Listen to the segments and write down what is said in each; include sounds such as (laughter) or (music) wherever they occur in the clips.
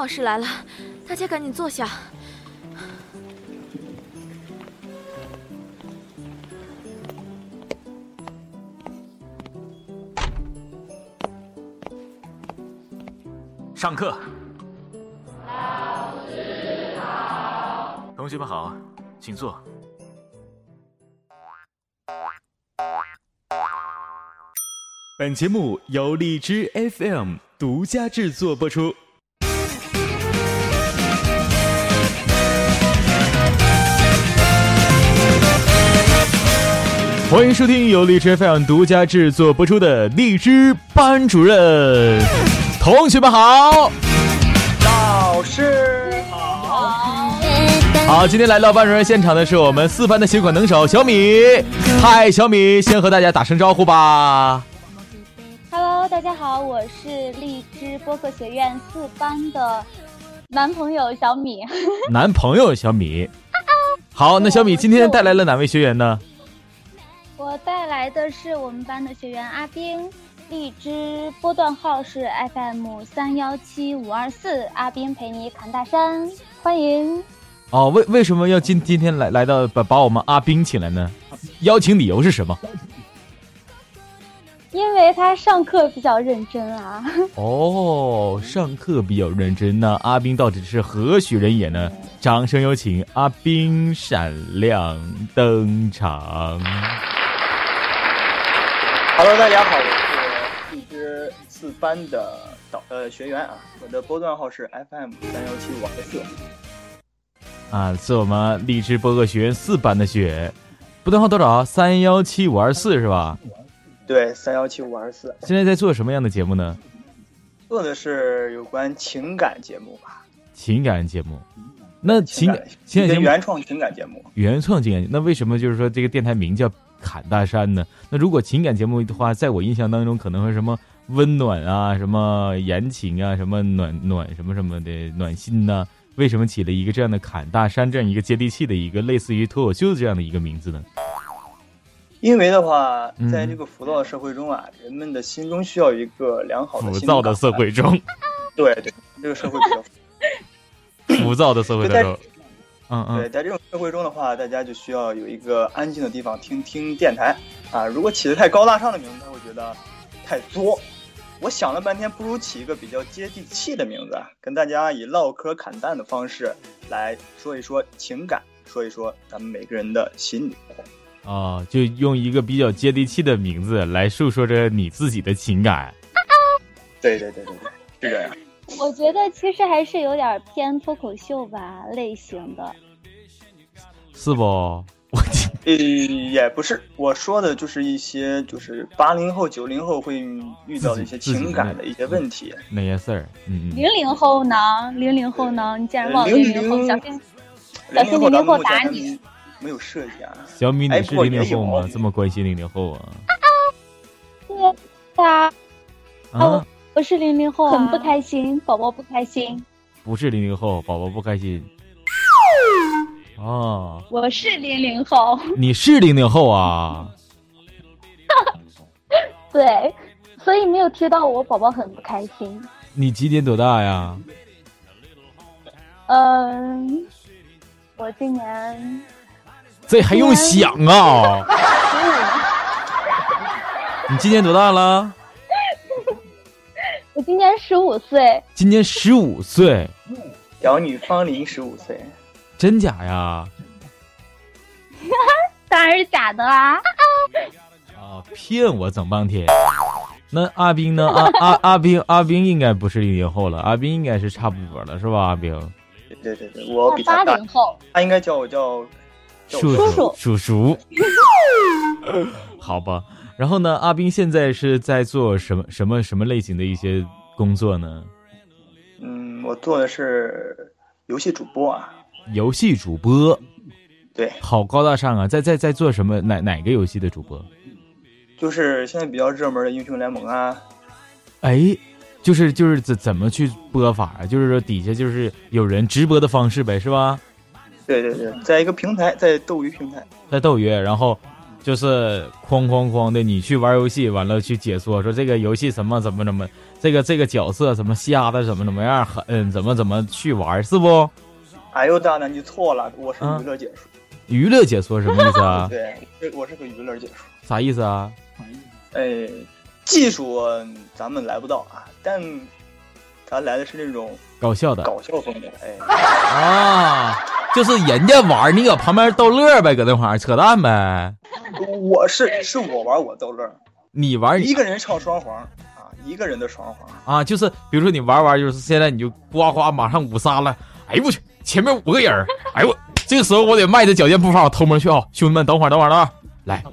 老师来了，大家赶紧坐下。上课。同学们好，请坐。本节目由荔枝 FM 独家制作播出。欢迎收听由荔枝 FM 独家制作播出的荔枝班主任。同学们好，老师好，好，今天来到班主任现场的是我们四班的协管能手小米。嗨，小米，先和大家打声招呼吧。Hello，大家好，我是荔枝播客学院四班的男朋友小米。男朋友小米。好，那小米今天带来了哪位学员呢？来的是我们班的学员阿冰，荔枝波段号是 FM 三幺七五二四，阿冰陪你侃大山，欢迎。哦，为为什么要今今天来来到把把我们阿冰请来呢？邀请理由是什么？因为他上课比较认真啊。(laughs) 哦，上课比较认真。那阿冰到底是何许人也呢？掌声有请阿冰闪亮登场。，Hello，大家好，我是荔枝四班的导呃学员啊，我的波段号是 FM 三幺七五二四。啊，是我们荔枝播客学院四班的学员，波段号多少？三幺七五二四是吧？对，三幺七五二四，现在在做什么样的节目呢？做的是有关情感节目吧，情感节目。那情感情感节目原创情感节目。原创情感，那为什么就是说这个电台名叫侃大山呢？那如果情感节目的话，在我印象当中可能会什么温暖啊，什么言情啊，什么暖暖什么什么的暖心呐、为什么起了一个这样的侃大山这样一个接地气的一个类似于脱口秀这样的一个名字呢？因为的话嗯，在这个浮躁的社会中啊，人们的心中需要一个良好的浮躁的社会中，对对，这个社会比较浮躁的社会当中，嗯对，嗯，在这种社会中的话，大家就需要有一个安静的地方听听电台啊。如果起的太高大上的名字，他会觉得太作。我想了半天，不如起一个比较接地气的名字，啊，跟大家以唠嗑侃淡的方式来说一说情感，说一说咱们每个人的心理。啊，就用一个比较接地气的名字来诉说着你自己的情感。对对对对对，是这样。我觉得其实还是有点偏脱口秀吧类型的。是不？我呃，也不是，我说的就是一些就是八零后、九零后会遇到的一些情感的一些问题。那些事儿，嗯零零后呢？零零后呢？你竟然忘了零零零后，零小心零零后打你没有设计啊。小米，你哎是零零后吗？这么关心零零后啊？对啊，啊，我是零零后、很不开心，宝宝不开心。不是零零后，宝宝不开心。哦，我是零零后，你是零零后啊？(laughs) 对，所以没有贴到我，宝宝很不开心。你今年多大呀？嗯，我今年这还用想啊？你今年多大了？我今年十五岁，今年十五岁，小女芳龄十五岁，真假呀？(laughs) 当然是假的啦。(laughs) 啊，骗我整半天。那阿斌呢？阿阿阿斌，阿斌应该不是零零后了，阿斌应该是差不多了，是吧？阿斌，对对对，我比八零后，他应该叫我叫叫叔我叔叔叔，(laughs) 好吧。然后呢，阿斌现在是在做什么什么什么类型的一些工作呢？嗯，我做的是游戏主播啊，游戏主播，对，好高大上啊！在在在做什么？哪哪个游戏的主播？就是现在比较热门的英雄联盟啊，哎，就是就是怎怎么去播法啊？就是说底下就是有人直播的方式呗，是吧？对对对，在一个平台，在斗鱼平台，在斗鱼，然后就是哐哐哐的，你去玩游戏，完了去解说，说这个游戏什么怎么怎么，这个这个角色什么瞎的怎么怎么样狠，怎么怎么去玩，是不？哎呦，大胆，你错了，我是娱乐解说。娱乐解说什么意思啊？(laughs) 对，我是个娱乐解说。啥意思啊？哎，技术咱们来不到啊，但咱来的是那种搞笑的、搞笑风格。哎，啊，就是人家玩，你搁旁边逗乐呗，搁那块儿扯淡呗。我是是我玩我逗乐，你玩一个人唱双簧啊，一个人的双簧啊，就是比如说你玩玩，就是现在你就呱呱马上五杀了，哎呦我去，前面五个人，哎呦我，这个时候我得迈着矫健步伐，我偷摸去啊，兄弟们等会儿等会儿啊，来，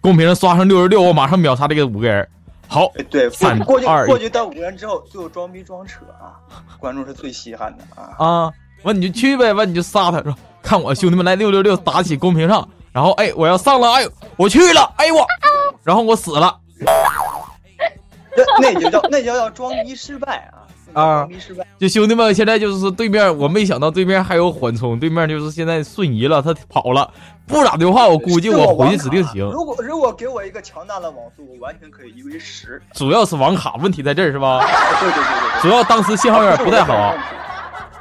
公屏上刷上六十六，我马上秒杀这个五个人。好，对，三过去过去到五个人之后，最后装逼装扯啊，观众是最稀罕的啊。啊，完你就去呗，完你就杀他，说看我兄弟们来六六六打起公屏上，然后哎我要上了，哎我去了，哎我，然后我死了，那那就叫那就叫装逼失败啊啊，就兄弟们现在就是说对面我没想到对面还有缓冲，对面就是现在瞬移了，他跑了，不然的话我估计我回去指定行。如果如果给我一个强大的网速，我完全可以一 v 十。主要是网卡问题在这儿是吧？对对对对，主要当时信号有点不太好。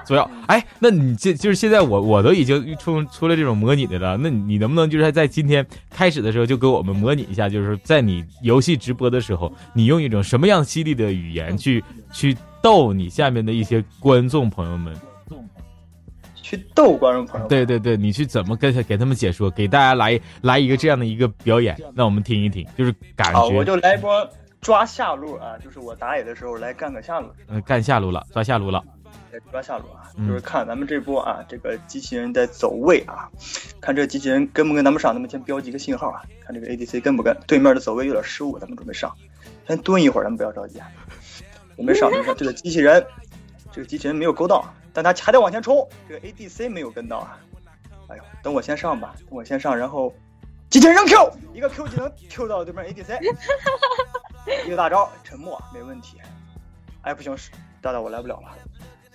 主要，哎，那你这就是现在我我都已经出出了这种模拟的了，那你能不能就是在今天开始的时候就给我们模拟一下，就是在你游戏直播的时候，你用一种什么样犀利的语言去去逗你下面的一些观众朋友们？去逗观众朋友？对对对，你去怎么跟给他们解说？给大家来来一个这样的一个表演，让我们听一听，就是感觉。我就来一波抓下路啊，就是我打野的时候来干个下路。嗯，干下路了，抓下路了。抓下路啊，就是看咱们这波啊，这个机器人在走位啊，看这个机器人跟不跟咱们上，咱们先标记个信号啊，看这个 ADC 跟不跟，对面的走位有点失误，咱们准备上，先蹲一会儿，咱们不要着急啊，准备上，这个机器人，这个机器人没有勾到，但他还得往前冲，这个 ADC 没有跟到啊，哎呦，等我先上吧，等我先上，然后机器人扔 Q，一个 Q 技能 Q 到对面 ADC，(laughs) 一个大招沉默没问题，哎不行，大大我来不了了。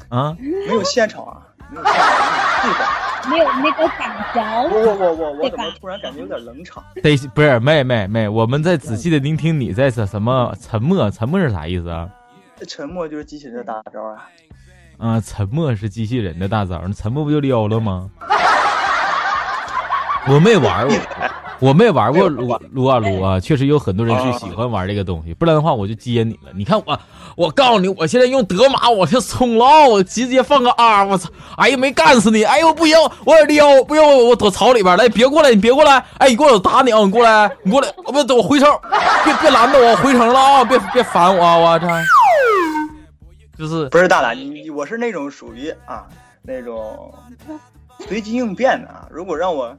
啊，没有现场啊，没有现场，没有那个感觉。我我我我我怎么突然感觉有点冷场？(laughs) 得不是妹妹妹，我们在仔细的聆听你在什什么？沉默，沉默是啥意思啊？沉默就是机器人的大招啊。啊，沉默是机器人的大招，那沉默不就撩了吗？我没玩过，我没玩过撸啊撸啊，确实有很多人是喜欢玩这个东西，不然的话我就接你了。你看我，我告诉你，我现在用德玛，我这冲了，我直接放个 R，我操！哎呀，没干死你！哎呦，不行，我有点撩，不行，我躲草里边来，别过来，你别过来！哎，你过来，我打你啊！你过来，你过来，不，我回城，别别拦着我，回城了啊！别别烦我啊，我操！就是不是大胆，你我是那种属于啊那种随机应变的啊，如果让我。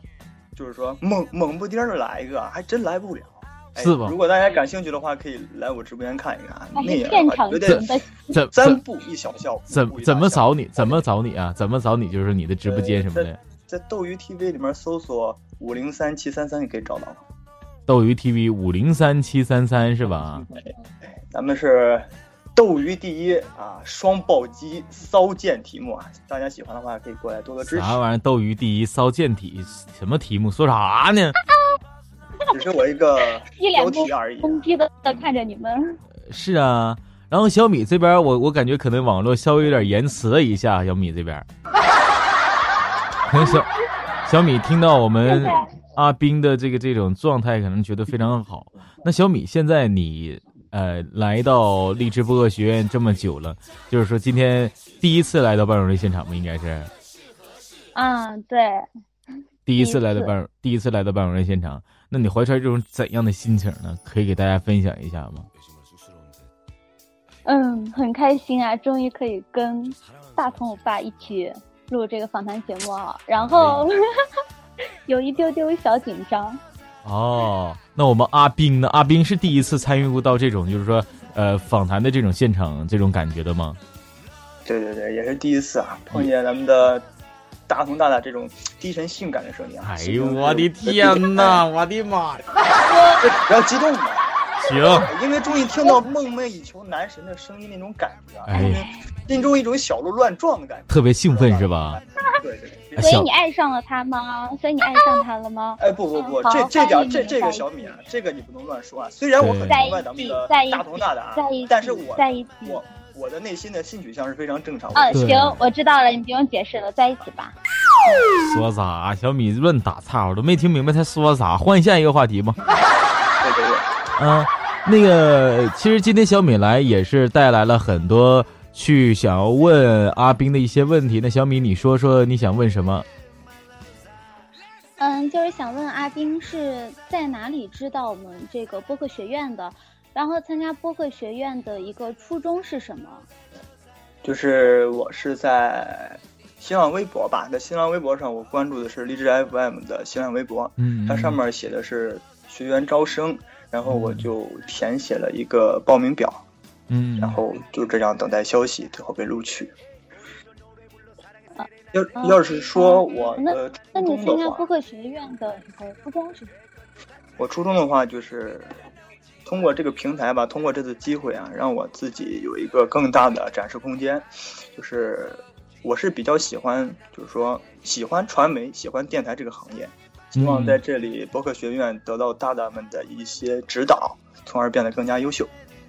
就是说猛猛不丁的来一个，还真来不了，是吧？如果大家感兴趣的话，可以来我直播间看一看。那现场的怎三步一小笑，怎怎么找你？怎么找你啊？怎么找你？就是你的直播间什么的，在斗鱼 TV 里面搜索五零三七三三，你可以找到。斗鱼 TV 五零三七三三是吧？咱们是。斗鱼第一啊，双暴击骚剑题目啊，大家喜欢的话可以过来多多支持。啥玩意儿？斗鱼第一骚剑题什么题目？说啥呢？(laughs) 只是我一个 (laughs) 标题而已。懵逼的看着你们。是啊，然后小米这边，我我感觉可能网络稍微有点延迟了一下。小米这边，(laughs) 小小米听到我们阿斌的这个这种状态，可能觉得非常好。那小米现在你？呃，来到荔枝播客学院这么久了，就是说今天第一次来到半荣的现场吗？应该是。嗯，对。第一次来到半，第一次来到半荣的现场，那你怀揣这种怎样的心情呢？可以给大家分享一下吗？嗯，很开心啊，终于可以跟大同我爸一起录这个访谈节目啊，然后 (laughs) 有一丢丢小紧张。哦，那我们阿斌呢？阿斌是第一次参与过到这种，就是说，呃，访谈的这种现场这种感觉的吗？对对对，也是第一次啊，碰见咱们的大同大大这种低沉性感的声音啊！哎呦，我的天哪，(laughs) 我的妈呀！不要激动嘛，行，因为终于听到梦寐以求男神的声音那种感觉啊，心中一种小鹿乱撞的感觉，特别兴奋是吧？对对。所以你爱上了他吗？所以你爱上他了吗？哎，不不不，嗯这这点这这个小米啊，这个你不能乱说啊。虽然我很对明白咱们的在一起大同大达在一起，但是我在一起我我的内心的性取向是非常正常嗯，的。嗯行，我知道了，你不用解释了，在一起吧。说啥？小米乱打岔，我都没听明白他说啥。换下一个话题吧。对 (laughs) 对对。啊，那个，其实今天小米来也是带来了很多去想要问阿斌的一些问题。那小米，你说说你想问什么？嗯，就是想问阿斌是在哪里知道我们这个播客学院的，然后参加播客学院的一个初衷是什么？就是我是在新浪微博吧，在新浪微博上，我关注的是荔枝 FM 的新浪微博，嗯它上面写的是学员招生，然后我就填写了一个报名表，嗯，然后就这样等待消息，最后被录取。啊要啊要是说我那那你初中的话参加播，客学院的初衷是？我初中的话就是通过这个平台吧，通过这次机会啊，让我自己有一个更大的展示空间。就是我是比较喜欢，就是说喜欢传媒、喜欢电台这个行业，希望嗯在这里播客学院得到大大们的一些指导，从而变得更加优秀。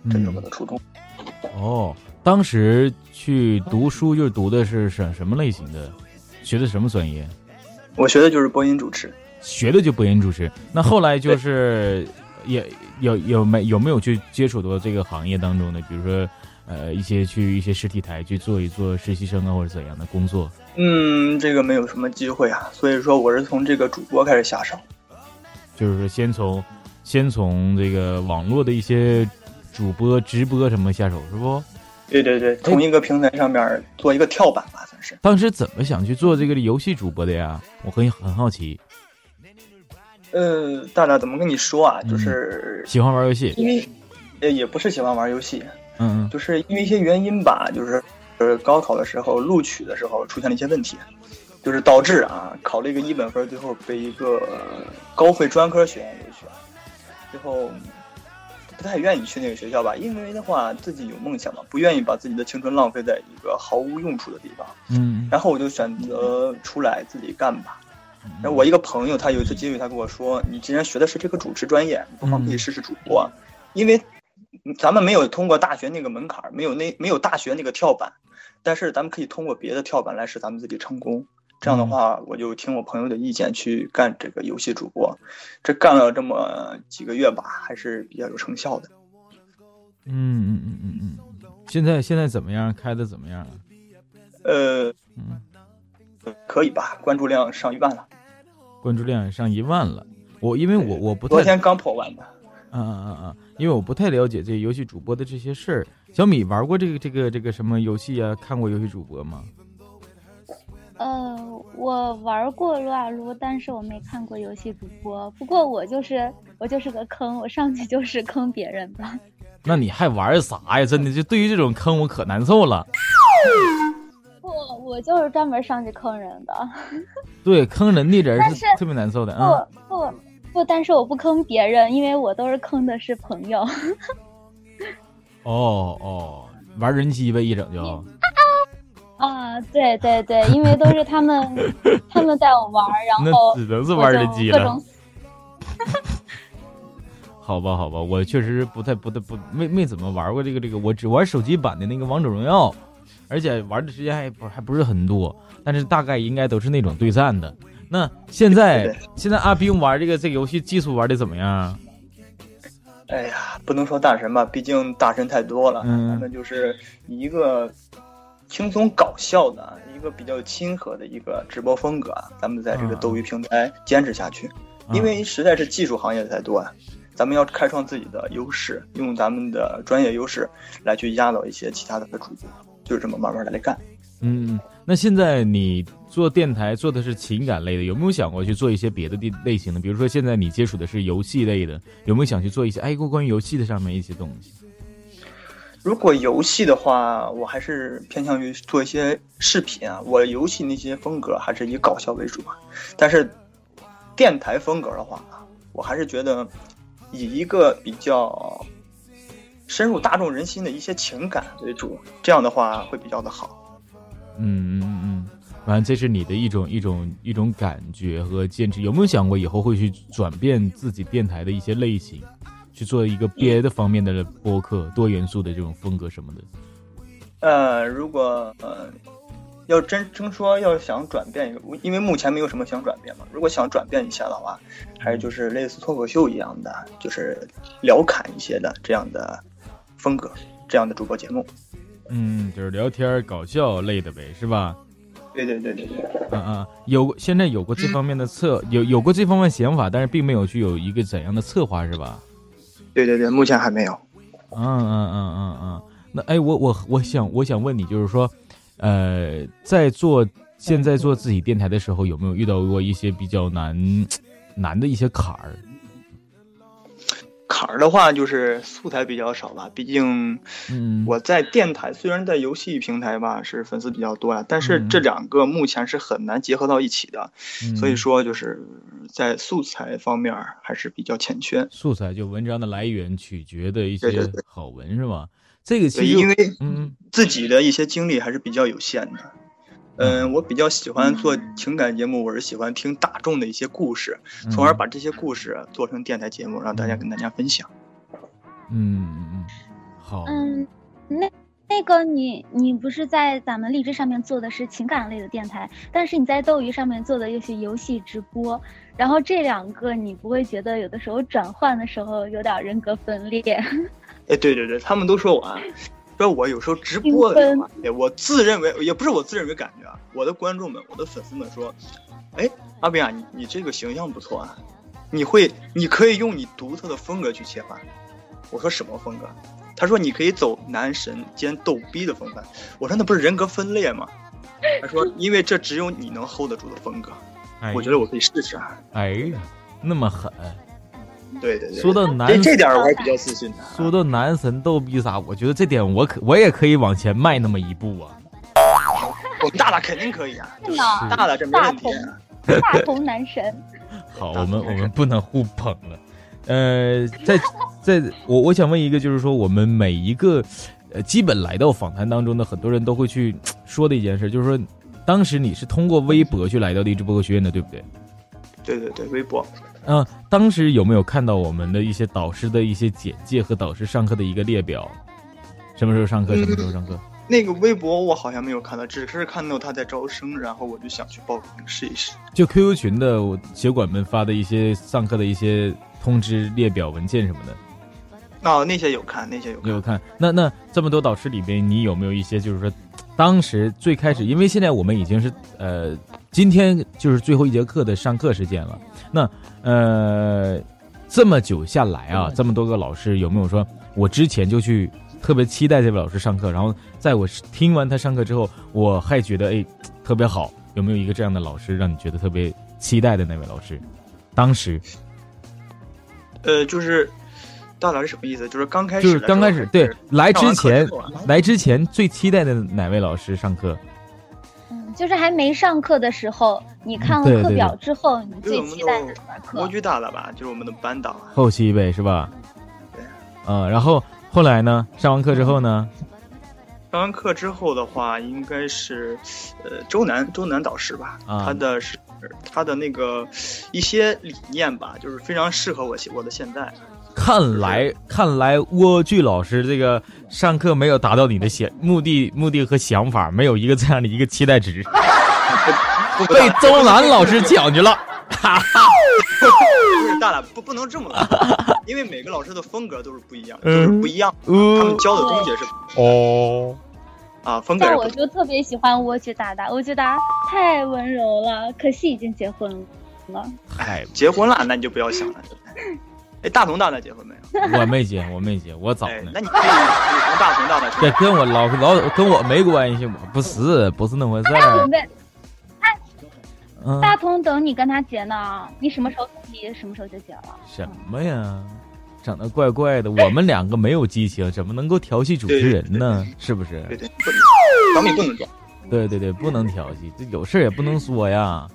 这就是我的初衷。哦，当时去读书就是读的是什什么类型的？学的什么专业？我学的就是播音主持。学的就播音主持。那后来就是也有有没有没有去接触到这个行业当中的，比如说呃一些去一些实体台去做一做实习生啊或者怎样的工作？嗯，这个没有什么机会啊，所以说我是从这个主播开始下手。就是说先从先从这个网络的一些主播直播什么下手是不？对对对，同一个平台上面做一个跳板吧，算是。当时怎么想去做这个游戏主播的呀？我很很好奇。呃，大大怎么跟你说啊？就是喜欢玩游戏，因为，呃，也不是喜欢玩游戏，嗯嗯就是因为一些原因吧，就是呃高考的时候录取的时候出现了一些问题，就是导致啊考了一个一本分，最后被一个高费专科学院录取了，最后不太愿意去那个学校吧，因为的话自己有梦想嘛，不愿意把自己的青春浪费在一个毫无用处的地方，嗯，然后我就选择出来自己干吧。然后我一个朋友，他有一次机会，他跟我说：“你既然学的是这个主持专业，你不妨可以试试主播，因为咱们没有通过大学那个门槛，没有那没有大学那个跳板，但是咱们可以通过别的跳板来使咱们自己成功。这样的话，我就听我朋友的意见去干这个游戏主播，这干了这么几个月吧，还是比较有成效的。嗯嗯嗯嗯嗯，现在现在怎么样？开的怎么样啊？呃，嗯，可以吧？关注量上一万了，关注量上一万了。我因为我我不太昨天刚破万的。嗯嗯嗯嗯！因为我不太了解这游戏主播的这些事儿。小米玩过这个这个这个什么游戏啊？看过游戏主播吗？呃，我玩过撸啊撸，但是我没看过游戏主播。不过我就是我就是个坑，我上去就是坑别人的。(laughs) 那你还玩啥呀？真的，就对于这种坑，我可难受了。不我就是专门上去坑人的。(laughs) 对，坑人的人是特别难受的啊。不不不，但是我不坑别人，因为我都是坑的是朋友。(laughs) 哦哦，玩人机呗，一整就。啊，对对对，因为都是他们 (laughs) 他们带我玩，然后那只能是玩就人机了。(laughs) (laughs) 好吧，好吧，我确实不太不太不没没怎么玩过这个这个，我只玩手机版的那个王者荣耀，而且玩的时间还不还不是很多，但是大概应该都是那种对战的。那现在对对现在阿兵玩这个这个游戏技术玩的怎么样？哎呀，不能说大神吧，毕竟大神太多了。嗯咱们就是一个轻松搞笑的、一个比较亲和的一个直播风格啊，咱们在这个嗯斗鱼平台坚持下去。啊因为实在是技术行业太多啊，咱们要开创自己的优势，用咱们的专业优势来去压倒一些其他的主播，就是这么慢慢的来干。嗯，那现在你做电台做的是情感类的，有没有想过去做一些别的地类型的？比如说现在你接触的是游戏类的，有没有想去做一些哎关于游戏的上面一些东西？如果游戏的话，我还是偏向于做一些视频啊。我游戏那些风格还是以搞笑为主啊。但是电台风格的话，我还是觉得以一个比较深入大众人心的一些情感为主，这样的话会比较的好。嗯嗯嗯嗯，反正这是你的一种一种一种感觉和坚持。有没有想过以后会去转变自己电台的一些类型，去做一个别的方面的播客，多元素的这种风格什么的？呃，如果呃要真真说要想转变一个，因为目前没有什么想转变嘛。如果想转变一下的话，还是就是类似脱口秀一样的，就是聊侃一些的这样的风格，这样的主播节目。嗯，就是聊天搞笑类的呗，是吧？对对对对对。嗯嗯，有现在有过这方面的策，有有过这方面想法，但是并没有去有一个怎样的策划，是吧？对对对，目前还没有。嗯嗯嗯嗯嗯。那哎，我我我想我想问你，就是说，呃，在做现在做自己电台的时候，有没有遇到过一些比较难难的一些坎儿？坎儿的话，就是素材比较少吧。毕竟，嗯，我在电台虽然在游戏平台吧是粉丝比较多呀，但是这两个目前是很难结合到一起的。所以说，就是在素材方面还是比较欠缺。素材就文章的来源取决的一些好文是吧？这个其实因为嗯自己的一些经历还是比较有限的。嗯，我比较喜欢做情感节目，我是喜欢听大众的一些故事，从而把这些故事做成电台节目，让大家跟大家分享。嗯嗯嗯，好。嗯，那那个你你不是在咱们荔枝上面做的是情感类的电台，但是你在斗鱼上面做的又是游戏直播，然后这两个你不会觉得有的时候转换的时候有点人格分裂？(laughs) 哎，对对对，他们都说我。说我有时候直播的时候，哎，我自认为也不是我自认为感觉啊，我的观众们，我的粉丝们说，哎，阿斌啊，你你这个形象不错啊，你会，你可以用你独特的风格去切换。我说什么风格？他说你可以走男神兼逗逼的风范。我说那不是人格分裂吗？他说 (laughs) 因为这只有你能 hold 得住的风格。我觉得我可以试试啊。哎呀，那么狠。对对对，说到男，这点我还比较自信的。说到男神逗逼啥，我觉得这点我可我也可以往前迈那么一步啊。(laughs) 我们大大肯定可以啊，大大这没问题。大同男神。(laughs) 好，我们我们不能互捧了。呃，在在我我想问一个，就是说我们每一个呃，基本来到访谈当中的很多人都会去说的一件事，就是说，当时你是通过微博去来到励志播客学院的，对不对？对对对，微博。嗯，当时有没有看到我们的一些导师的一些简介和导师上课的一个列表？什么时候上课？什么时候上课？那个微博我好像没有看到，只是看到他在招生，然后我就想去报名试一试。就 QQ 群的我学管们发的一些上课的一些通知列表文件什么的。哦，那些有看，那些有有看。那那这么多导师里边，你有没有一些就是说，当时最开始，因为现在我们已经是呃，今天就是最后一节课的上课时间了。那呃，这么久下来啊，这么多个老师，有没有说我之前就去特别期待这位老师上课，然后在我听完他上课之后，我还觉得哎特别好？有没有一个这样的老师让你觉得特别期待的那位老师？当时，呃，就是大老师什么意思？就是刚开始，就是刚开始对来之前，啊来之前最期待的哪位老师上课？嗯，就是还没上课的时候，你看了课表之后，你最期待的什么课？模具大了吧，就是我们的班导。后期呗，是吧？对。嗯，然后后来呢？上完课之后呢？上完课之后的话，应该是，呃，周南周南导师吧，啊、他的是他的那个一些理念吧，就是非常适合我我的现在。看来看来，蜗苣老师这个上课没有达到你的想 (laughs) 目的目的和想法，没有一个这样的一个期待值，被周兰老师讲去了。哈哈，不是大大不不能这么说，因为每个老师的风格都是不一样，都是不一样，他们教的东西是哦啊风格。但我就特别喜欢蜗苣大大，蜗苣大太温柔了，可惜已经结婚了。哎，结婚了那你就不要想了。哎，大同大大结婚没有？(laughs) 我没结，我没结，我早呢。那你可以从大同大大这跟我老老跟我没关系，我不是不是那回事儿。嗯，大同等你跟他结呢，你什么时候离，什么时候就结了。什么呀？长得怪怪的，我们两个没有激情，怎么能够调戏主持人呢？是不是？对对，小米不能装。对对对，不能调戏，这有事也不能说呀，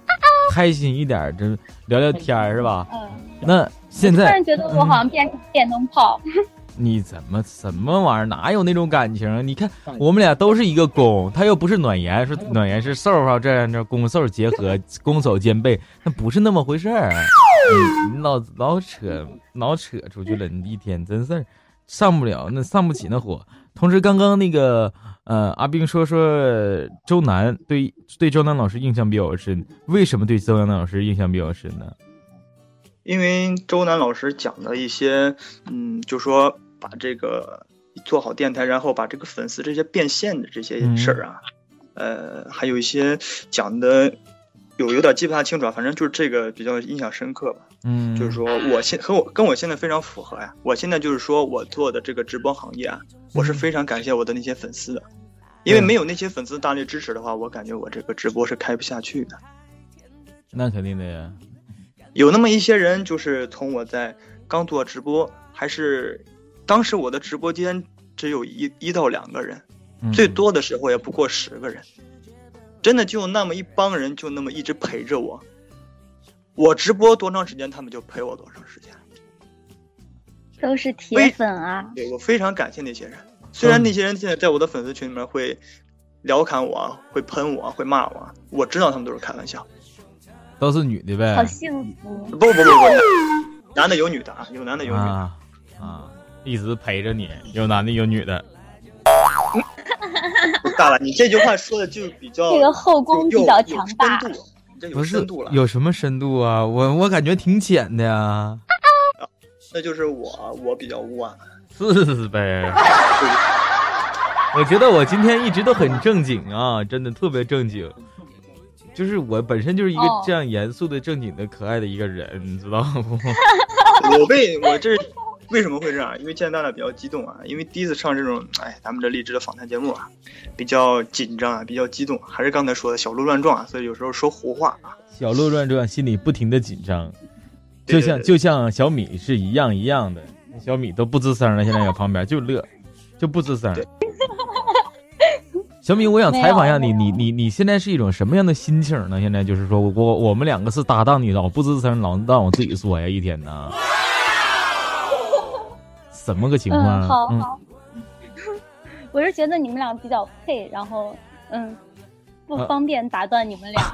开心一点，这聊聊天是吧？嗯。那现在突然觉得我好像变成电灯泡。(laughs) 你怎么什么玩意儿？哪有那种感情啊？你看我们俩都是一个攻，他又不是暖言，说暖言是瘦哈，这样这攻瘦结合，攻守兼备，那不是那么回事儿。你老老扯老扯出去了，你一天真事儿上不了，那上不起那火。同时，刚刚那个呃，阿兵说说周南对对周南老师印象比较深，为什么对周南老师印象比较深呢？因为周南老师讲的一些，嗯，就说把这个做好电台，然后把这个粉丝这些变现的这些事儿啊，呃，还有一些讲的有有点记不太清楚，反正就是这个比较印象深刻吧。嗯，就是说我现和我跟我现在非常符合呀。我现在就是说我做的这个直播行业啊，我是非常感谢我的那些粉丝的，因为没有那些粉丝大力支持的话，我感觉我这个直播是开不下去的。那肯定的呀。有那么一些人，就是从我在刚做直播，还是当时我的直播间只有一一到两个人，最多的时候也不过十个人，真的就那么一帮人，就那么一直陪着我。我直播多长时间，他们就陪我多长时间，都是铁粉啊！对我非常感谢那些人，虽然那些人现在在我的粉丝群里面会调侃我，会喷我，会骂我，我知道他们都是开玩笑。都是女的呗，好幸福。不不不不，男的有女的啊，有男的有女的啊，一直陪着你，有男的有女的。大了，你这句话说的就比较这个后宫比较强大，不是有什么深度啊？我我感觉挺浅的呀。那就是我我比较污啊，是呗。(laughs) 我觉得我今天一直都很正经啊，真的特别正经。就是我本身就是一个这样严肃的、正经的、可爱的一个人，你知道不？(laughs) 我为我这为什么会这样？因为见到了比较激动啊，因为第一次上这种哎咱们这励志的访谈节目啊，比较紧张啊，比较激动，还是刚才说的小鹿乱撞啊，所以有时候说胡话啊。小鹿乱撞，心里不停的紧张，就像就像小米是一样一样的，小米都不吱声了，现在在旁边就乐，就不吱声。小米，我想采访一下你，你你你现在是一种什么样的心情呢？现在就是说我我们两个是搭档，你老不吱声，老让我自己说呀，一天呢，(laughs) 怎么个情况？好好，(laughs) 我是觉得你们俩比较配，然后嗯，不方便打断你们俩。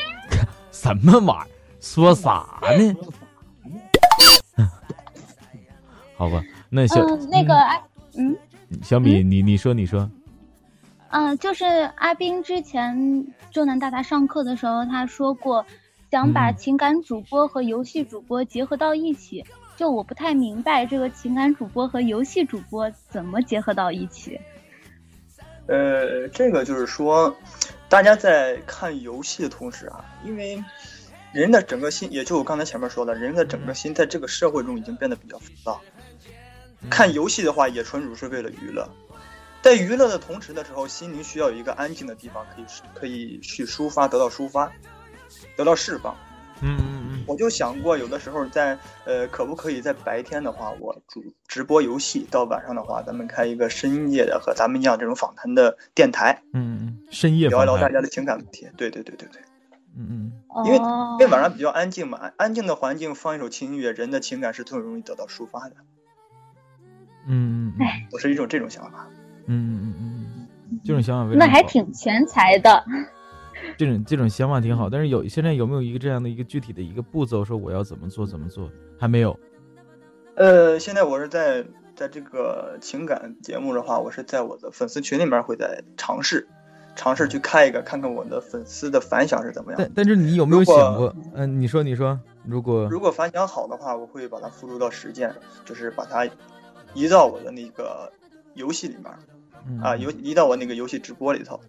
(laughs) 什么玩意儿？说啥呢？好吧，那小那个哎，嗯，小米，你你说你说。嗯，就是阿斌之前周南大大上课的时候，他说过，想把情感主播和游戏主播结合到一起。就我不太明白这个情感主播和游戏主播怎么结合到一起。呃，这个就是说，大家在看游戏的同时啊，因为人的整个心，也就我刚才前面说的，人的整个心在这个社会中已经变得比较浮躁。看游戏的话，也纯属是为了娱乐。在娱乐的同时的时候，心灵需要有一个安静的地方，可以可以去抒发，得到抒发，得到释放。嗯嗯嗯。我就想过，有的时候在呃，可不可以在白天的话，我主直播游戏；到晚上的话，咱们开一个深夜的和咱们一样这种访谈的电台。嗯嗯。深夜聊一聊大家的情感问题。对对对对对。嗯嗯。因为因为晚上比较安静嘛，安静的环境放一首轻音乐，人的情感是最容易得到抒发的。嗯嗯嗯。我是一种这种想法。嗯嗯嗯嗯，这种想法那还挺全才的。这种这种想法挺好，但是有现在有没有一个这样的一个具体的一个步骤，说我要怎么做怎么做？还没有。呃，现在我是在在这个情感节目的话，我是在我的粉丝群里面会在尝试尝试去开一个，看看我的粉丝的反响是怎么样。但但是你有没有想过？嗯，你说你说，如果如果反响好的话，我会把它付诸到实践，就是把它移到我的那个游戏里面。啊，游移到我那个游戏直播里头，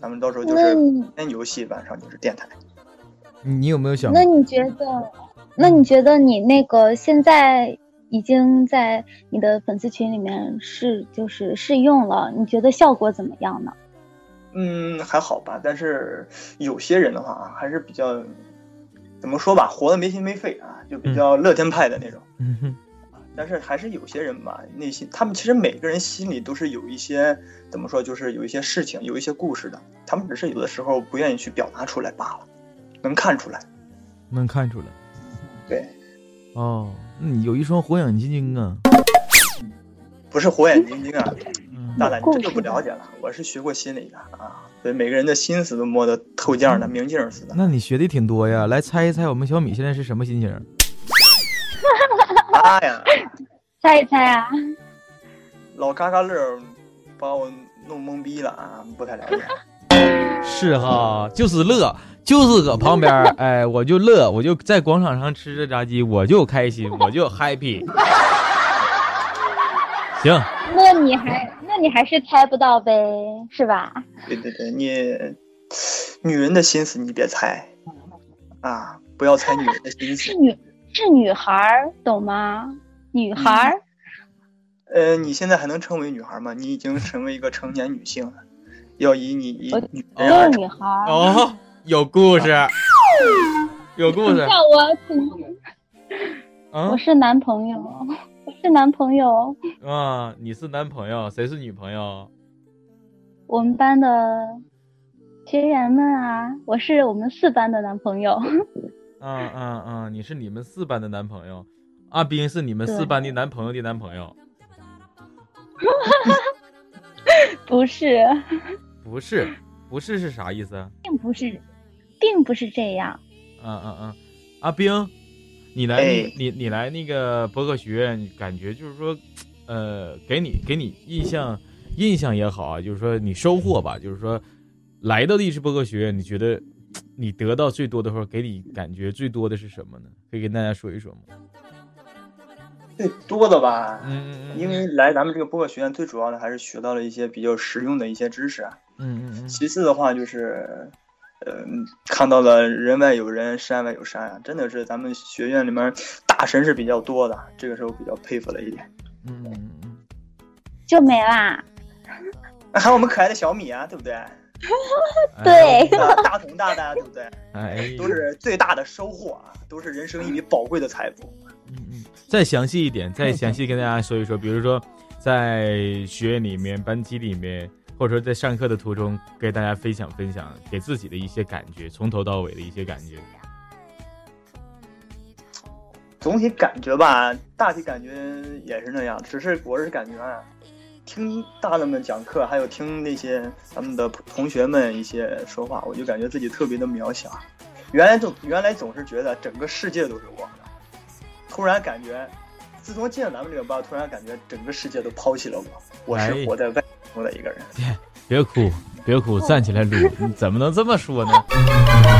咱们到时候就是天游戏，晚上就是电台。你有没有想？那你觉得？那你觉得你那个现在已经在你的粉丝群里面试，就是试用了？你觉得效果怎么样呢？嗯，还好吧。但是有些人的话啊，还是比较怎么说吧，活的没心没肺啊，就比较乐天派的那种。嗯哼。但是还是有些人吧，内心他们其实每个人心里都是有一些怎么说，就是有一些事情，有一些故事的。他们只是有的时候不愿意去表达出来罢了，能看出来，能看出来。对，哦，你有一双火眼金睛啊！不是火眼金睛啊，嗯大胆你这就不了解了。我是学过心理的啊，所以每个人的心思都摸得透镜的，明镜似的。那你学的挺多呀。来猜一猜，我们小米现在是什么心情？妈呀，(laughs) 猜一猜啊？老嘎嘎乐把我弄懵逼了啊，不太了解。(laughs) 是哈，就是乐，就是搁旁边，哎，我就乐，我就在广场上吃着炸鸡，我就开心，我就 happy。(laughs) 行，那你还那你还是猜不到呗，是吧？对对对，你女人的心思你别猜啊，不要猜女人的心思是。女是女孩儿，懂吗？女孩儿，呃，你现在还能称为女孩吗？你已经成为一个成年女性了，要以你以我女就是人而。女孩儿。哦，有故事，有故事叫我我是男朋友，我是男朋友，啊！你是男朋友，谁是女朋友？我们班的学员们啊，我是我们四班的男朋友。嗯嗯嗯，你是你们四班的男朋友，阿斌是你们四班的男朋友的男朋友，(laughs) 不是，不是，不是是啥意思啊？并不是，并不是这样。嗯嗯嗯，阿冰，你来哎。你你你来那个博客学院，感觉就是说，呃，给你给你印象印象也好啊，就是说你收获吧，就是说来到励志博客学院，你觉得你得到最多的或者给你感觉最多的是什么呢？可以跟大家说一说吗？最多的吧，嗯嗯嗯，因为来咱们这个播客学院，最主要的还是学到了一些比较实用的一些知识啊。嗯嗯嗯其次的话就是，呃，看到了人外有人，山外有山啊，真的是咱们学院里面大神是比较多的，这个时候比较佩服了一点。嗯嗯嗯就没啦。(laughs) 还有我们可爱的小米啊，对不对？嗯，(laughs) 对，啊大同大大，对不对？哎，都是最大的收获啊，都是人生一笔宝贵的财富。嗯嗯，再详细一点，再详细跟大家说一说，比如说在学院里面、班级里面，或者说在上课的途中，给大家分享分享，给自己的一些感觉，从头到尾的一些感觉。总体感觉吧，大体感觉也是那样，只是我是感觉啊，听大人们讲课，还有听那些咱们的同学们一些说话，我就感觉自己特别的渺小。原来总原来总是觉得整个世界都是我的，突然感觉，自从进了咱们这个班，突然感觉整个世界都抛弃了我，我是哎活在外头的一个人。别哭，别哭，(laughs) 站起来撸，你怎么能这么说呢？(laughs)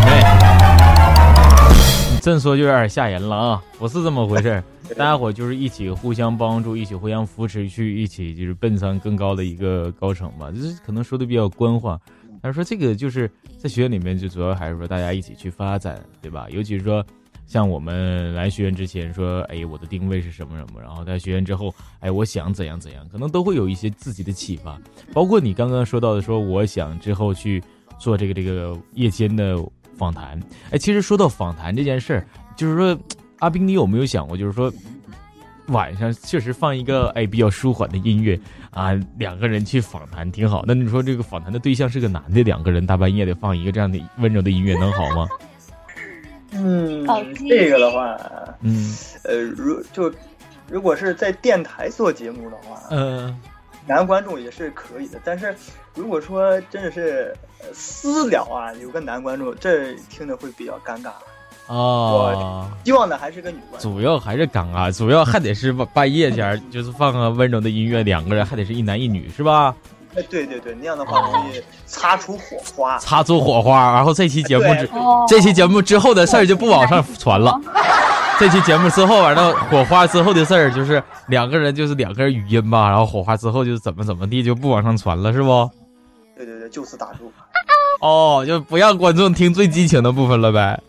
哎，你这么说就有点吓人了啊！不是这么回事儿，大家伙就是一起互相帮助，一起互相扶持，去一起就是奔向更高的一个高程吧。就是可能说的比较官话，但是说这个就是在学院里面，就主要还是说大家一起去发展，对吧？尤其是说像我们来学院之前说，哎，我的定位是什么什么，然后在学院之后，哎，我想怎样怎样，可能都会有一些自己的启发。包括你刚刚说到的，说我想之后去做这个这个夜间的访谈。哎，其实说到访谈这件事儿，就是说，阿斌，你有没有想过，就是说，晚上确实放一个哎比较舒缓的音乐啊，两个人去访谈挺好。那你说这个访谈的对象是个男的，两个人大半夜的放一个这样的温柔的音乐，能好吗？(laughs) 嗯这个的话，嗯呃，如就如果是在电台做节目的话，嗯男观众也是可以的，但是如果说真的是呃私聊啊，有个男观众，这听着会比较尴尬。哦。希望的还是个女观众。主要还是尴尬，主要还得是半半夜前就是放个温柔的音乐，两个人还得是一男一女，是吧？哎，对对对，那样的话容易擦出火花。擦出火花，然后这期节目之哦，这期节目之后的事儿就不往上传了。(laughs) 这期节目之后完了，火花之后的事儿就是两个人就是两个人语音吧，然后火花之后就是怎么怎么地就不往上传了，是不？对对对，就此打住。哦，就不让观众听最激情的部分了呗。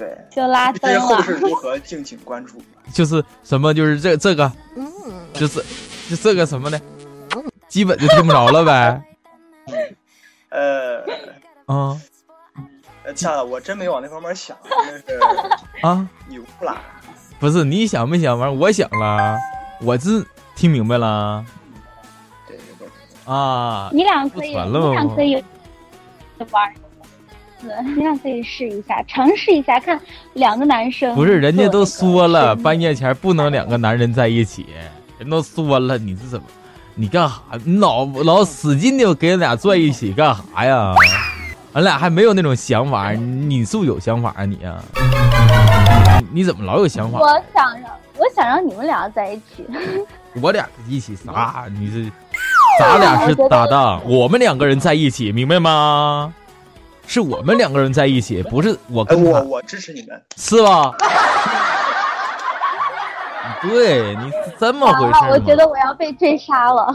对，就拉灯了。事如何，敬请关注。就是什么，就是这这个，就是就这个什么的，基本就听不着了呗。(laughs) 呃，啊呃，大了，我真没往那方面想，真是啊，牛了。不是你想没想完？我想了，我是听明白了对对对，啊。你俩可以，不传了吗你俩可以玩 (laughs) 你俩可以试一下，尝试一下，看两个男生不是，人家都说了，半夜前不能两个男人在一起。人都说了，你这怎么？你干啥？你老老使劲的给俺俩拽一起干啥呀？俺俩还没有那种想法，你是不是有想法啊你啊？你怎么老有想法？我想让我想让你们俩在一起。我俩一起啥？你是 (laughs) 咱俩是搭档，我们两个人在一起，明白吗？是我们两个人在一起，不是我哎，跟他，我我支持你们。是吧？(laughs) 对，你这么回事？我觉得我要被追杀了。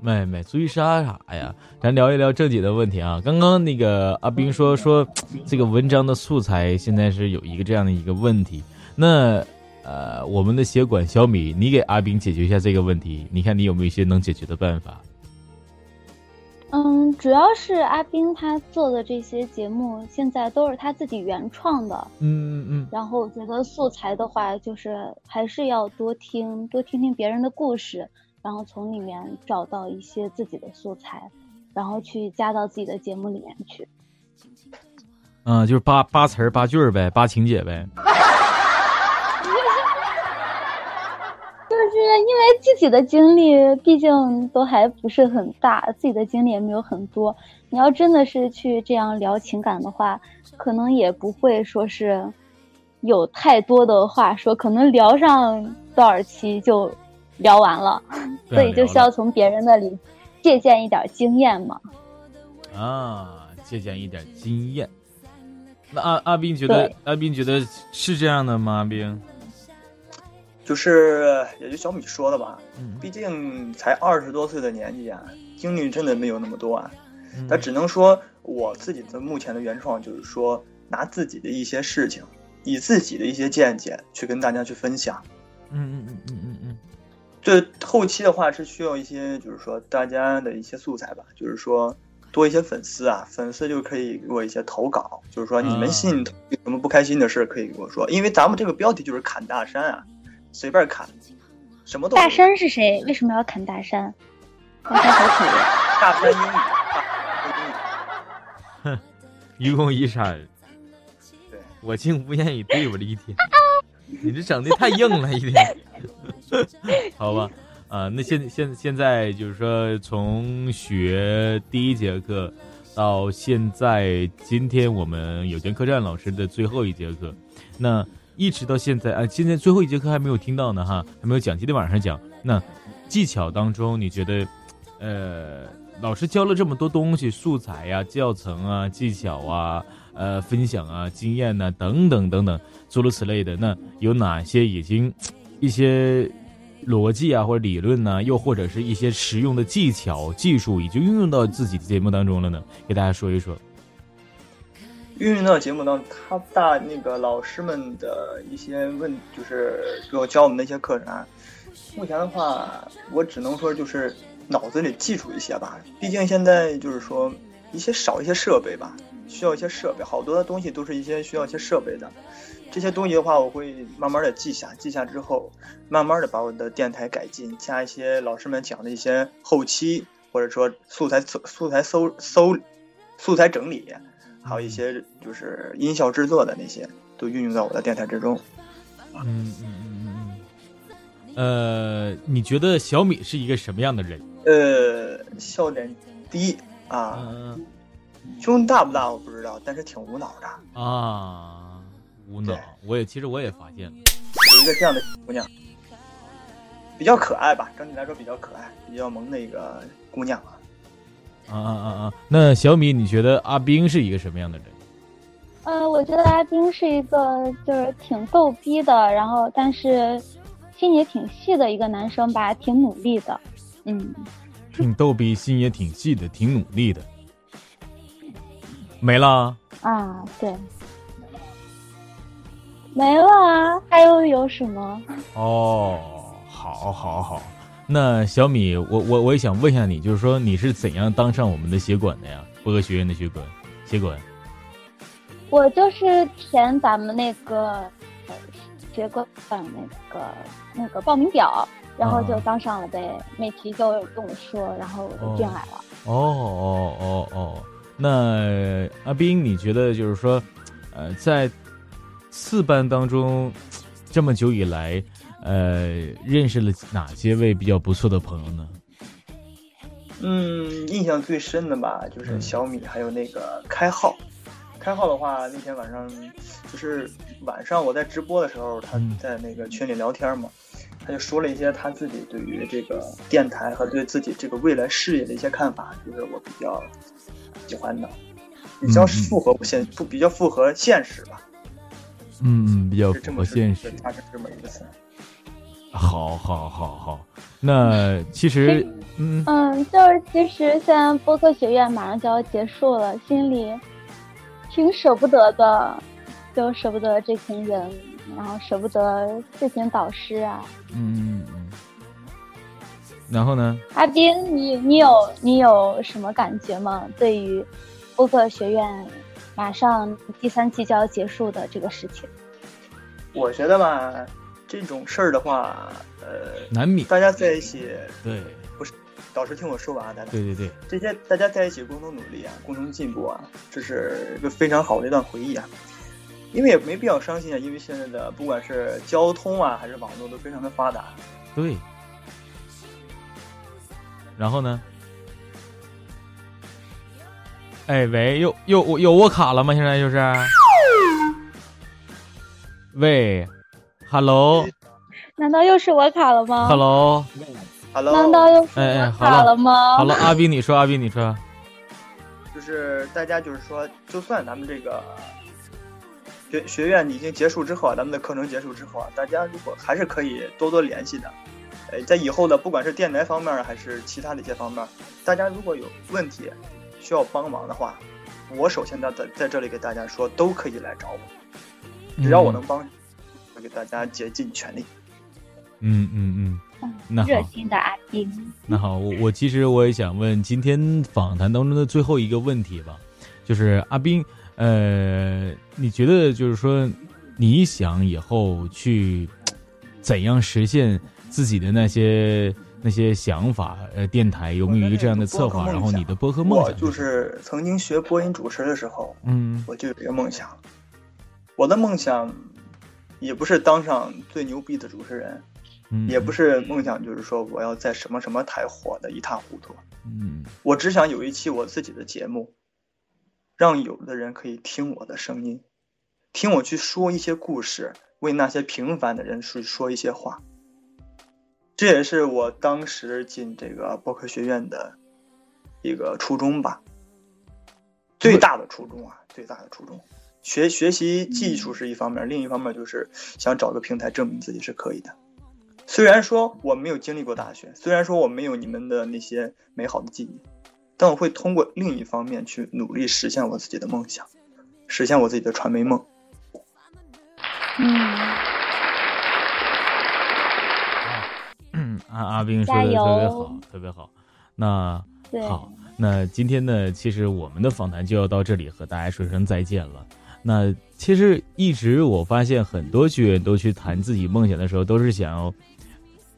妹妹追杀啥呀？咱聊一聊正经的问题啊。刚刚那个阿斌说说这个文章的素材现在是有一个这样的一个问题，那呃，我们的协管小米，你给阿斌解决一下这个问题，你看你有没有一些能解决的办法？嗯，主要是阿斌他做的这些节目，现在都是他自己原创的。嗯嗯嗯然后我觉得素材的话，就是还是要多听，多听听别人的故事，然后从里面找到一些自己的素材，然后去加到自己的节目里面去。嗯，就是八八词儿八句儿呗，八情节呗。(laughs) 就是因为自己的经历，毕竟都还不是很大，自己的经历也没有很多。你要真的是去这样聊情感的话，可能也不会说是有太多的话说，可能聊上多少期就聊完了，所以就需要从别人那里借鉴一点经验嘛。啊，借鉴一点经验。那阿阿斌觉得，阿斌觉得是这样的吗？阿斌，就是也就小米说的吧，嗯毕竟才二十多岁的年纪啊，经历真的没有那么多啊。嗯那只能说我自己的目前的原创就是说，拿自己的一些事情，以自己的一些见解去跟大家去分享。嗯嗯嗯嗯嗯嗯这后期的话是需要一些，就是说大家的一些素材吧，就是说多一些粉丝啊，粉丝就可以给我一些投稿，就是说你们心里头有什么不开心的事可以跟我说，因为咱们这个标题就是砍大山啊，随便砍，什么都大山是谁？为什么要砍大山？大山好可怜。大山英语，大英语，愚公移山，对，我竟无言以对我的一天，(laughs) 你这整的太硬了一点，(laughs) 好吧？啊，那现现现在就是说，从学第一节课到现在，今天我们有间客栈老师的最后一节课，那一直到现在啊，现在最后一节课还没有听到呢哈，还没有讲，今天晚上讲。那技巧当中，你觉得，呃，老师教了这么多东西，素材呀、教程啊、技巧啊、呃、分享啊、经验呐、等等等等，诸如此类的，那有哪些已经 (tsk) 一些逻辑啊或者理论呢、又或者是一些实用的技巧、技术已经运用到自己的节目当中了呢？给大家说一说。运用到节目当中，他大那个老师们的一些问，就是给我教我们的一些课程啊。目前的话，我只能说就是脑子里记住一些吧。毕竟现在就是说一些少一些设备吧，需要一些设备，好多的东西都是一些需要一些设备的。这些东西的话，我会慢慢的记下，记下之后，慢慢的把我的电台改进，加一些老师们讲的一些后期或者说素材素材搜搜素材整理。还有一些就是音效制作的那些，都运用到我的电台之中。嗯嗯嗯嗯嗯。呃，你觉得小米是一个什么样的人？呃，笑点低啊，嗯胸大不大我不知道，但是挺无脑的。啊，无脑。我也其实我也发现了。有一个这样的姑娘，比较可爱吧，整体来说比较可爱，比较萌的一个姑娘啊。啊啊啊啊！那小米，你觉得阿冰是一个什么样的人？呃，我觉得阿冰是一个就是挺逗逼的，然后但是心也挺细的一个男生吧，挺努力的。嗯，挺逗逼，心也挺细的，挺努力的。没了。啊，对，没了啊，还有有什么？哦，好，好，好。那小米，我我我也想问一下你，就是说你是怎样当上我们的协管的呀？播客学院的协管，协管。我就是填咱们那个呃学管那个那个报名表，然后就啊当上了呗。美琪就跟我说，然后我就进来了。哦哦哦哦，那阿斌，你觉得就是说，呃，在四班当中，这么久以来，呃，认识了哪些位比较不错的朋友呢？嗯，印象最深的吧，就是嗯小米，还有那个开号。开号的话，那天晚上就是晚上我在直播的时候，他嗯在那个群里聊天嘛，他就说了一些他自己对于这个电台和对自己这个未来事业的一些看法，就是我比较喜欢的，比较符合现不比较符合现实吧，嗯嗯，比较符合现实。发生这么一个词。好好好好，那 (laughs) 其实，嗯嗯，就是其实现在播客学院马上就要结束了，心里挺舍不得的，就舍不得这群人，然后舍不得这群导师啊。嗯嗯嗯。然后呢？阿斌，你你有你有什么感觉吗？对于播客学院马上第三季就要结束的这个事情，我觉得吧，这种事儿的话，呃，难免。大家在一起，对不是导师听我说完啊，大家。对对对，这些大家在一起共同努力啊，共同进步啊，这是一个非常好的一段回忆啊。因为也没必要伤心啊，因为现在的不管是交通啊，还是网络都非常的发达。对。然后呢？哎喂，又又有我卡了吗？现在就是。喂，hello？难道又是我卡了吗？Hello Hello，难道又是哎哎我卡了吗？好了，阿斌你说，阿斌你说，就是大家就是说，就算咱们这个学学院已经结束之后啊，咱们的课程结束之后啊，大家如果还是可以多多联系的。呃，在以后的不管是电台方面还是其他的一些方面，大家如果有问题需要帮忙的话，我首先在在在这里给大家说，都可以来找我，只要我能帮，我给大家竭尽全力。嗯嗯嗯，那好热心的阿斌，那好，我我其实我也想问今天访谈当中的最后一个问题吧，就是阿斌，呃，你觉得就是说，你想以后去怎样实现自己的那些那些想法？呃，电台有没有一个这样的策划？然后你的播客梦想我就是曾经学播音主持的时候，嗯我就有一个梦想，我的梦想也不是当上最牛逼的主持人，嗯，也不是梦想，就是说我要在什么什么台火的一塌糊涂。嗯我只想有一期我自己的节目，让有的人可以听我的声音，听我去说一些故事，为那些平凡的人去说一些话。这也是我当时进这个播客学院的一个初衷吧，最大的初衷啊，最大的初衷。学学习技术是一方面，另一方面就是想找个平台证明自己是可以的。虽然说我没有经历过大学，虽然说我没有你们的那些美好的记忆，但我会通过另一方面去努力实现我自己的梦想，实现我自己的传媒梦。嗯，嗯，(coughs) 阿阿斌说的特别好，特别好。那，好，那今天呢，其实我们的访谈就要到这里，和大家说声再见了。那其实一直我发现很多学员都去谈自己梦想的时候，都是想要，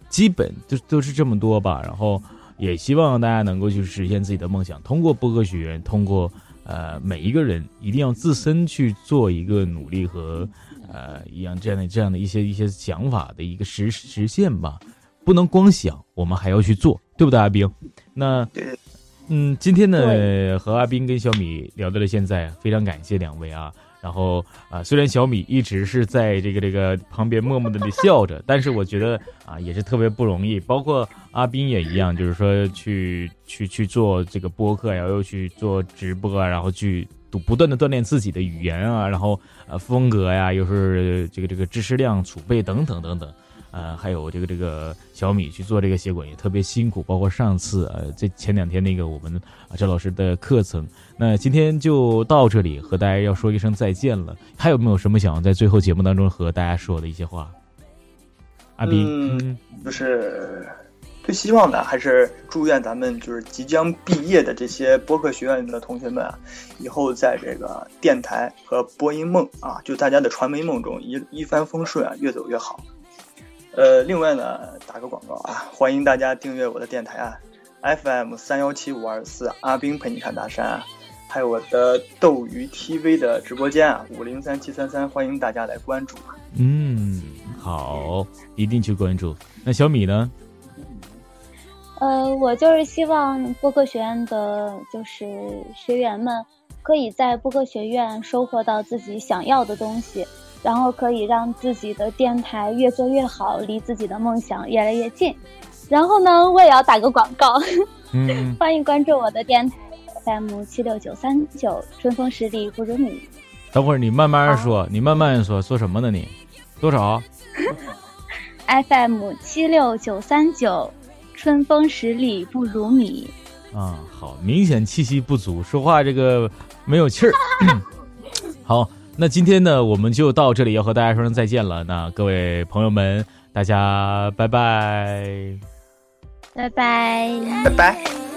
基本就都是这么多吧。然后也希望大家能够去实现自己的梦想，通过播客学员，通过呃每一个人一定要自身去做一个努力和呃一样这样的这样的一些一些想法的一个实实现吧。不能光想，我们还要去做，对不对，阿冰？那对，嗯，今天呢和阿斌跟小米聊到了现在，非常感谢两位啊。然后啊、虽然小米一直是在这个这个旁边默默的的笑着，但是我觉得啊也是特别不容易。包括阿斌也一样，就是说去去去做这个播客然后，又去做直播啊，然后去不不断的锻炼自己的语言啊，然后呃风格呀，又是这个这个知识量储备等等等等。呃，还有这个这个小米去做这个协管也特别辛苦，包括上次呃这前两天那个我们啊赵老师的课程。那今天就到这里，和大家要说一声再见了。还有没有什么想要在最后节目当中和大家说的一些话？阿斌，嗯嗯就是最希望的还是祝愿咱们就是即将毕业的这些播客学院的同学们啊，以后在这个电台和播音梦啊，就大家的传媒梦中一一帆风顺啊，越走越好。呃，另外呢，打个广告啊，欢迎大家订阅我的电台啊，FM 三幺七五二四，阿兵陪你看大山啊，还有我的斗鱼 TV 的直播间啊，五零三七三三，欢迎大家来关注啊。嗯，好，一定去关注。那小米呢？呃，我就是希望播客学院的，就是学员们可以在播客学院收获到自己想要的东西，然后可以让自己的电台越做越好，离自己的梦想越来越近。然后呢，我也要打个广告，嗯，(laughs) 欢迎关注我的电台 FM 七六九三九，春风十里不如你。等会儿你慢慢说，你慢慢说，说什么呢你？多少？(laughs) FM 七六九三九，春风十里不如你。啊，好，明显气息不足，说话这个没有气儿。(laughs) 好，那今天呢，我们就到这里，要和大家说声再见了。那各位朋友们，大家拜拜。拜拜。拜拜。